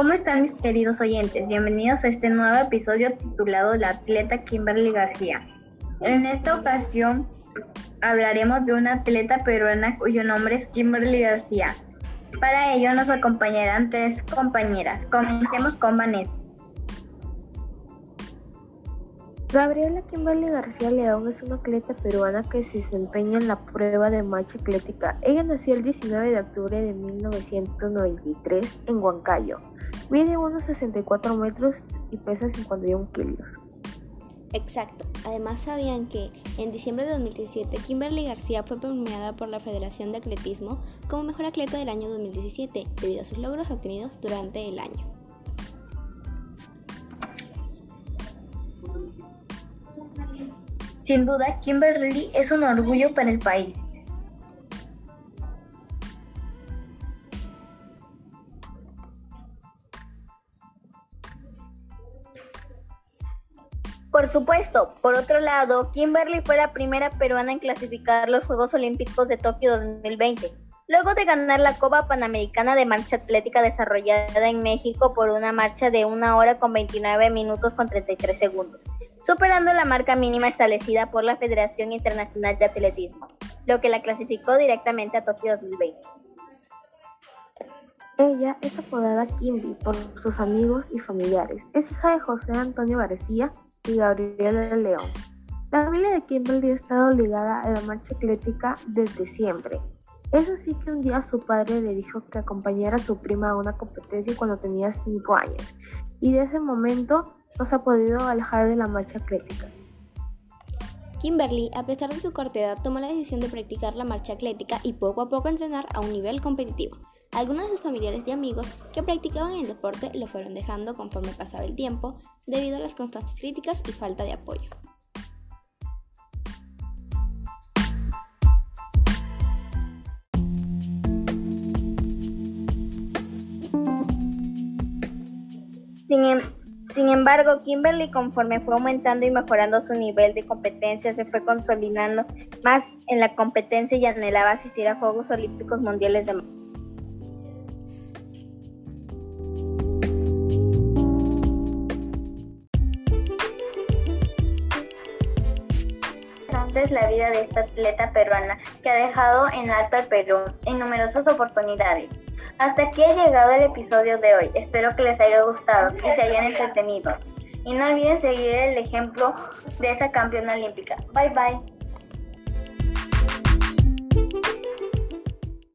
¿Cómo están mis queridos oyentes? Bienvenidos a este nuevo episodio titulado La atleta Kimberly García. En esta ocasión hablaremos de una atleta peruana cuyo nombre es Kimberly García. Para ello nos acompañarán tres compañeras. Comencemos con Vanessa. Gabriela Kimberly García León es una atleta peruana que se desempeña en la prueba de marcha atlética. Ella nació el 19 de octubre de 1993 en Huancayo. Mide unos 64 metros y pesa 51 kilos. Exacto. Además sabían que en diciembre de 2017 Kimberly García fue premiada por la Federación de Atletismo como mejor atleta del año 2017 debido a sus logros obtenidos durante el año. Sin duda, Kimberly es un orgullo para el país. Por supuesto, por otro lado, Kimberly fue la primera peruana en clasificar los Juegos Olímpicos de Tokio 2020 luego de ganar la Copa Panamericana de Marcha Atlética desarrollada en México por una marcha de una hora con 29 minutos con 33 segundos, superando la marca mínima establecida por la Federación Internacional de Atletismo, lo que la clasificó directamente a Tokio 2020. Ella es apodada Kimby por sus amigos y familiares. Es hija de José Antonio García y Gabriela León. La familia de Kimberly ha estado ligada a la marcha atlética desde siempre. Es así que un día su padre le dijo que acompañara a su prima a una competencia cuando tenía 5 años, y de ese momento no se ha podido alejar de la marcha atlética. Kimberly, a pesar de su corta edad, tomó la decisión de practicar la marcha atlética y poco a poco entrenar a un nivel competitivo. Algunos de sus familiares y amigos que practicaban el deporte lo fueron dejando conforme pasaba el tiempo debido a las constantes críticas y falta de apoyo. Em, sin, embargo, Kimberly, conforme fue aumentando y mejorando su nivel de competencia, se fue consolidando más en la competencia y anhelaba asistir a Juegos Olímpicos Mundiales de es la vida de esta atleta peruana que ha dejado en alto al Perú en numerosas oportunidades. Hasta aquí ha llegado el episodio de hoy. Espero que les haya gustado y se hayan entretenido. Y no olviden seguir el ejemplo de esa campeona olímpica. Bye bye.